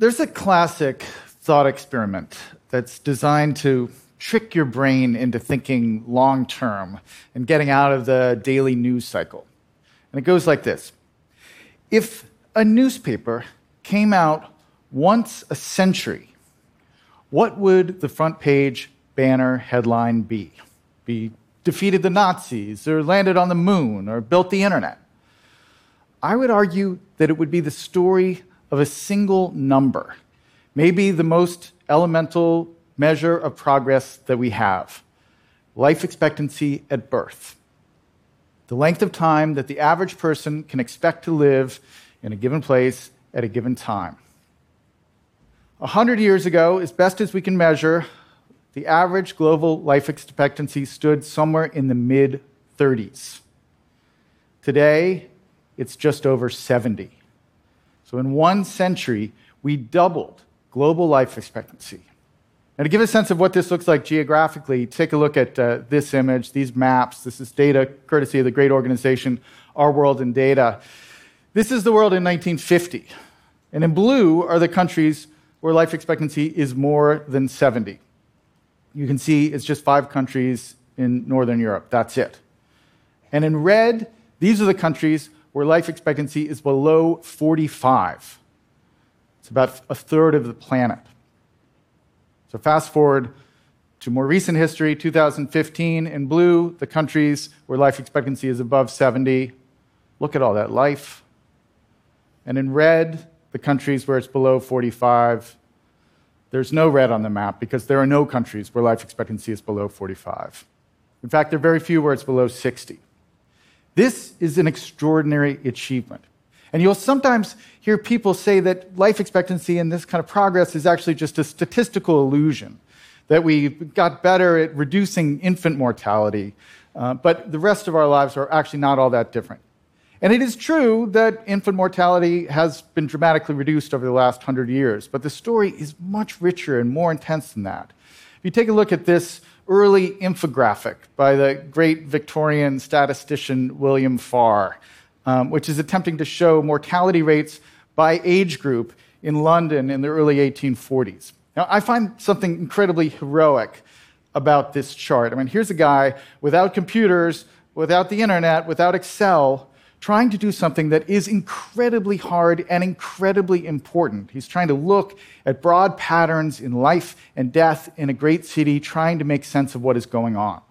There's a classic thought experiment that's designed to trick your brain into thinking long term and getting out of the daily news cycle. And it goes like this If a newspaper came out once a century, what would the front page banner headline be? Be defeated the Nazis, or landed on the moon, or built the internet? I would argue that it would be the story of a single number, maybe the most elemental measure of progress that we have life expectancy at birth. The length of time that the average person can expect to live in a given place at a given time. A hundred years ago, as best as we can measure, the average global life expectancy stood somewhere in the mid 30s. Today, it's just over 70. So, in one century, we doubled global life expectancy. Now, to give a sense of what this looks like geographically, take a look at uh, this image, these maps. This is data courtesy of the great organization Our World in Data. This is the world in 1950. And in blue are the countries where life expectancy is more than 70. You can see it's just five countries in Northern Europe. That's it. And in red, these are the countries where life expectancy is below 45. It's about a third of the planet. So, fast forward to more recent history 2015 in blue, the countries where life expectancy is above 70. Look at all that life. And in red, the countries where it's below 45. There's no red on the map because there are no countries where life expectancy is below 45. In fact, there are very few where it's below 60. This is an extraordinary achievement. And you'll sometimes hear people say that life expectancy and this kind of progress is actually just a statistical illusion, that we got better at reducing infant mortality, uh, but the rest of our lives are actually not all that different. And it is true that infant mortality has been dramatically reduced over the last hundred years, but the story is much richer and more intense than that. If you take a look at this early infographic by the great Victorian statistician William Farr, um, which is attempting to show mortality rates by age group in London in the early 1840s. Now, I find something incredibly heroic about this chart. I mean, here's a guy without computers, without the internet, without Excel, trying to do something that is incredibly hard and incredibly important. He's trying to look at broad patterns in life and death in a great city, trying to make sense of what is going on.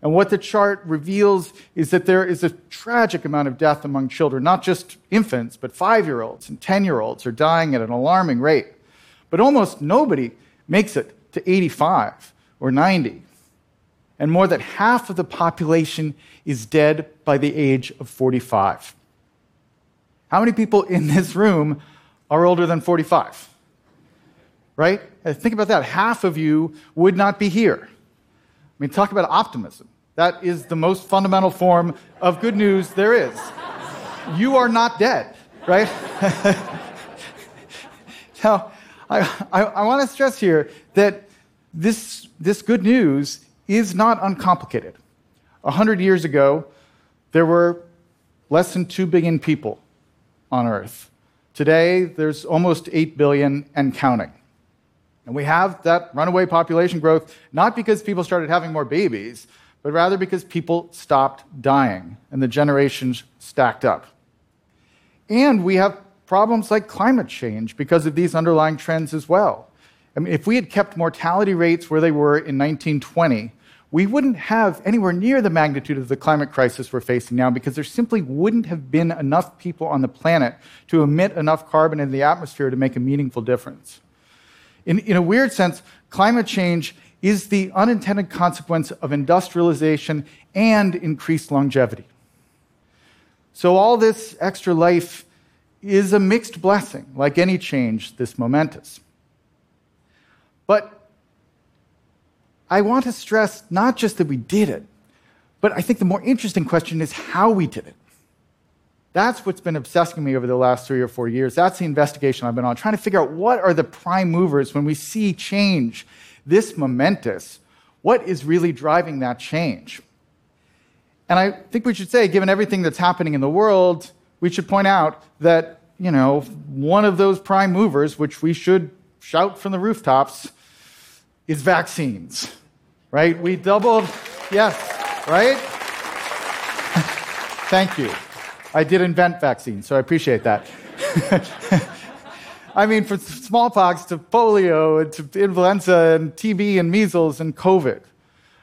And what the chart reveals is that there is a tragic amount of death among children, not just infants, but five year olds and 10 year olds are dying at an alarming rate. But almost nobody makes it to 85 or 90 and more than half of the population is dead by the age of 45. How many people in this room are older than 45? Right? Uh, think about that. Half of you would not be here. I mean, talk about optimism. That is the most fundamental form of good news there is. You are not dead, right? now, I, I, I want to stress here that this, this good news is not uncomplicated. A hundred years ago, there were less than 2 billion people on Earth. Today, there's almost 8 billion and counting. And we have that runaway population growth not because people started having more babies, but rather because people stopped dying and the generations stacked up. And we have problems like climate change because of these underlying trends as well. I mean, if we had kept mortality rates where they were in 1920, we wouldn't have anywhere near the magnitude of the climate crisis we're facing now because there simply wouldn't have been enough people on the planet to emit enough carbon into the atmosphere to make a meaningful difference. In, in a weird sense, climate change is the unintended consequence of industrialization and increased longevity. So, all this extra life is a mixed blessing, like any change this momentous. But I want to stress not just that we did it, but I think the more interesting question is how we did it. That's what's been obsessing me over the last three or four years. That's the investigation I've been on, trying to figure out what are the prime movers when we see change this momentous. What is really driving that change? And I think we should say, given everything that's happening in the world, we should point out that you know, one of those prime movers, which we should shout from the rooftops, is vaccines, right? We doubled, yes, right? Thank you. I did invent vaccines, so I appreciate that. I mean, from smallpox to polio and to influenza and TB and measles and COVID.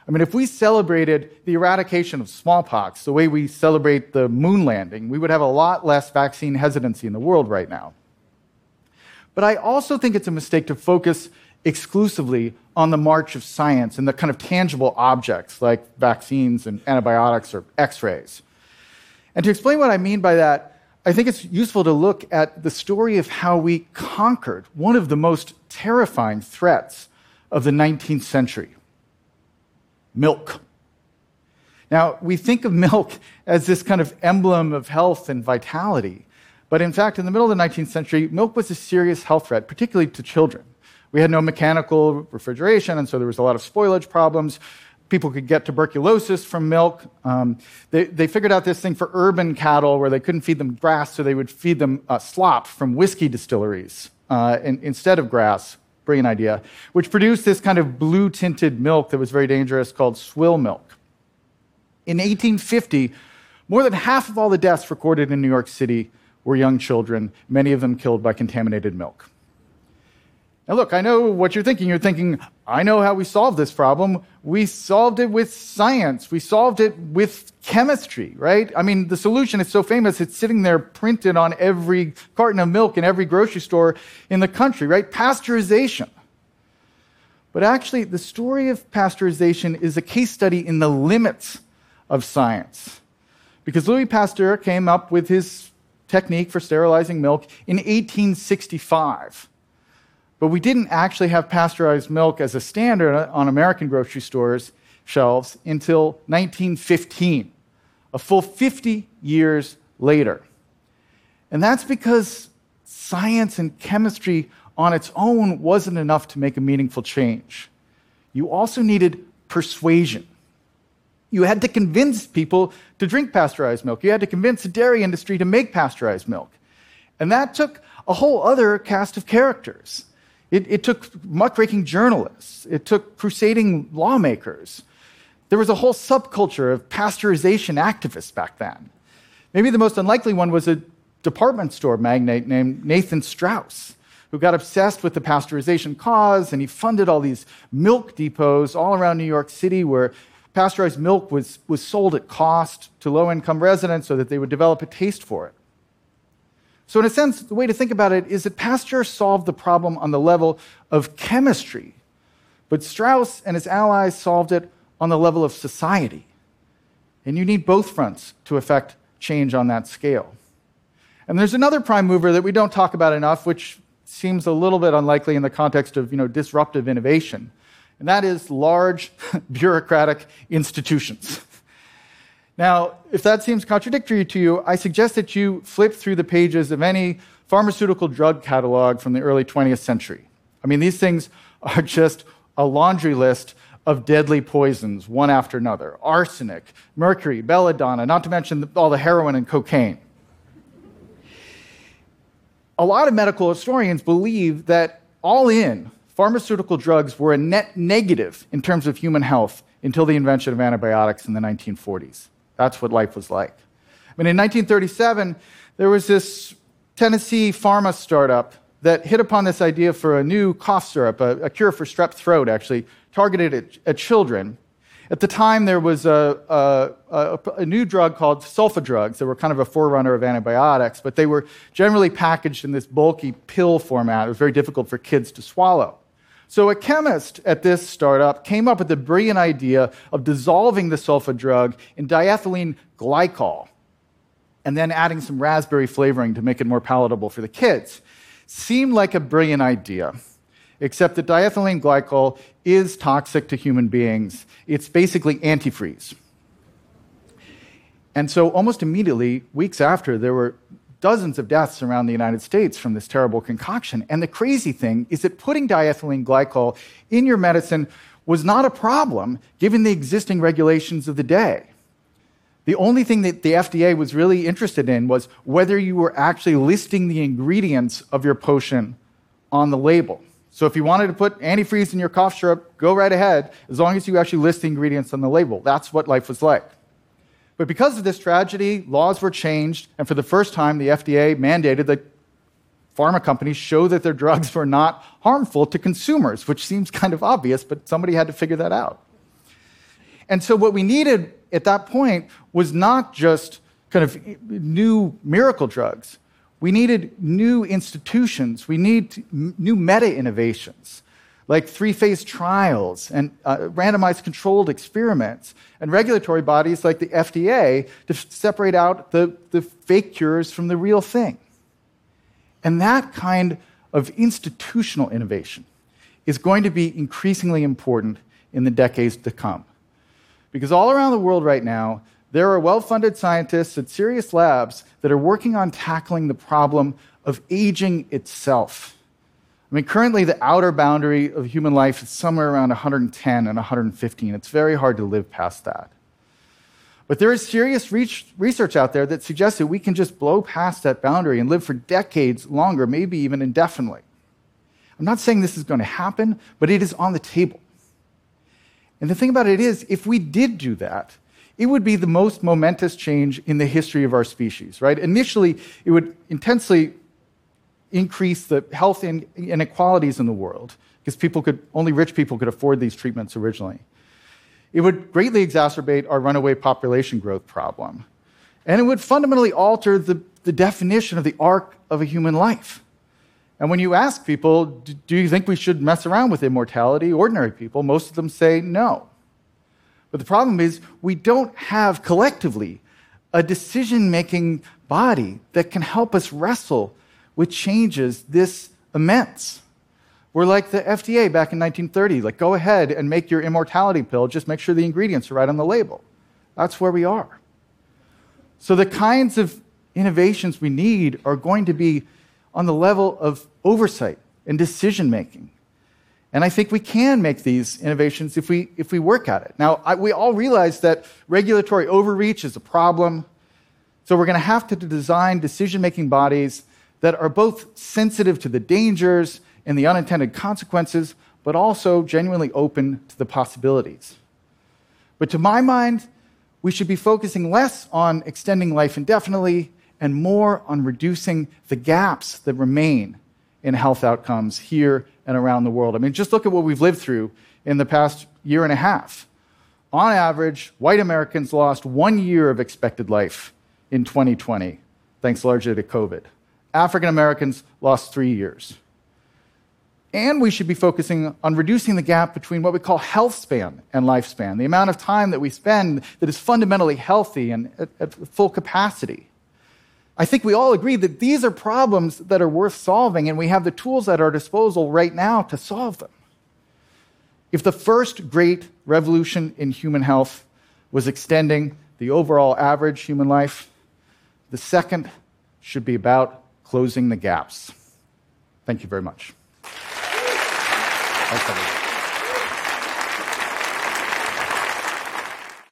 I mean, if we celebrated the eradication of smallpox the way we celebrate the moon landing, we would have a lot less vaccine hesitancy in the world right now. But I also think it's a mistake to focus exclusively on the march of science and the kind of tangible objects like vaccines and antibiotics or x rays. And to explain what I mean by that, I think it's useful to look at the story of how we conquered one of the most terrifying threats of the 19th century milk. Now, we think of milk as this kind of emblem of health and vitality, but in fact, in the middle of the 19th century, milk was a serious health threat, particularly to children. We had no mechanical refrigeration, and so there was a lot of spoilage problems people could get tuberculosis from milk. Um, they, they, figured out this thing for urban cattle where they couldn't feed them grass, so they would feed them uh, slop from whiskey distilleries uh, in, instead of grass. Brilliant idea. Which produced this kind of blue tinted milk that was very dangerous called swill milk. In 1850, more than half of all the deaths recorded in New York City were young children, many of them killed by contaminated milk. Now, look, I know what you're thinking. You're thinking, I know how we solved this problem. We solved it with science. We solved it with chemistry, right? I mean, the solution is so famous, it's sitting there printed on every carton of milk in every grocery store in the country, right? Pasteurization. But actually, the story of pasteurization is a case study in the limits of science. Because Louis Pasteur came up with his technique for sterilizing milk in 1865. But we didn't actually have pasteurized milk as a standard on American grocery stores' shelves until 1915, a full 50 years later. And that's because science and chemistry on its own wasn't enough to make a meaningful change. You also needed persuasion. You had to convince people to drink pasteurized milk. You had to convince the dairy industry to make pasteurized milk. And that took a whole other cast of characters. It, it took muckraking journalists, it took crusading lawmakers. There was a whole subculture of pasteurization activists back then. Maybe the most unlikely one was a department store magnate named Nathan Straus, who got obsessed with the pasteurization cause, and he funded all these milk depots all around New York City where pasteurized milk was, was sold at cost to low income residents so that they would develop a taste for it. So, in a sense, the way to think about it is that Pasteur solved the problem on the level of chemistry, but Straus and his allies solved it on the level of society. And you need both fronts to affect change on that scale. And there's another prime mover that we don't talk about enough, which seems a little bit unlikely in the context of you know, disruptive innovation, and that is large bureaucratic institutions. Now, if that seems contradictory to you, I suggest that you flip through the pages of any pharmaceutical drug catalog from the early 20th century. I mean, these things are just a laundry list of deadly poisons, one after another arsenic, mercury, belladonna, not to mention all the heroin and cocaine. A lot of medical historians believe that all in, pharmaceutical drugs were a net negative in terms of human health until the invention of antibiotics in the 1940s. That's what life was like. I mean, in 1937, there was this Tennessee pharma startup that hit upon this idea for a new cough syrup, a, a cure for strep throat, actually, targeted at, at children. At the time, there was a, a, a, a, new drug called sulfa drugs that were kind of a forerunner of antibiotics, but they were generally packaged in this bulky pill format. It was very difficult for kids to swallow. So, a chemist at this startup came up with the brilliant idea of dissolving the sulfa drug in diethylene glycol and then adding some raspberry flavoring to make it more palatable for the kids. Seemed like a brilliant idea, except that diethylene glycol is toxic to human beings. It's basically antifreeze. And so, almost immediately, weeks after, there were dozens of deaths around the United States from this terrible concoction. And the crazy thing is that putting diethylene glycol in your medicine was not a problem given the existing regulations of the day. The only thing that the FDA was really interested in was whether you were actually listing the ingredients of your potion on the label. So if you wanted to put antifreeze in your cough syrup, go right ahead, as long as you actually list the ingredients on the label. That's what life was like. But because of this tragedy, laws were changed, and for the first time, the FDA mandated that pharma companies show that their drugs were not harmful to consumers, which seems kind of obvious, but somebody had to figure that out. And so, what we needed at that point was not just kind of new miracle drugs. We needed new institutions. We need new meta innovations like three phase trials and uh, randomized controlled experiments, and regulatory bodies like the FDA to f- separate out the, the fake cures from the real thing. And that kind of institutional innovation is going to be increasingly important in the decades to come. Because all around the world right now, there are well funded scientists at serious labs that are working on tackling the problem of aging itself. I mean, currently, the outer boundary of human life is somewhere around 110 and 115. It's very hard to live past that. But there is serious research out there that suggests that we can just blow past that boundary and live for decades longer, maybe even indefinitely. I'm not saying this is going to happen, but it is on the table. And the thing about it is, if we did do that, it would be the most momentous change in the history of our species, right? Initially, it would intensely increase the health inequalities in the world because people could only rich people could afford these treatments originally. It would greatly exacerbate our runaway population growth problem. And it would fundamentally alter the, the definition of the arc of a human life. And when you ask people, do you think we should mess around with immortality, ordinary people, most of them say no. But the problem is, we don't have collectively a decision making body that can help us wrestle with changes this immense. We're like the FDA back in 1930, like, go ahead and make your immortality pill, just make sure the ingredients are right on the label. That's where we are. So, the kinds of innovations we need are going to be on the level of oversight and decision making. And I think we can make these innovations if we, if we work at it. Now, I, we all realize that regulatory overreach is a problem. So we're going to have to design decision making bodies that are both sensitive to the dangers and the unintended consequences, but also genuinely open to the possibilities. But to my mind, we should be focusing less on extending life indefinitely and more on reducing the gaps that remain in health outcomes here and around the world. I mean, just look at what we've lived through in the past year and a half. On average, white Americans lost one year of expected life in 2020, thanks largely to COVID. African Americans lost three years. And we should be focusing on reducing the gap between what we call health span and lifespan, the amount of time that we spend that is fundamentally healthy and at, at full capacity. I think we all agree that these are problems that are worth solving, and we have the tools at our disposal right now to solve them. If the first great revolution in human health was extending the overall average human life, the second should be about closing the gaps. Thank you very much.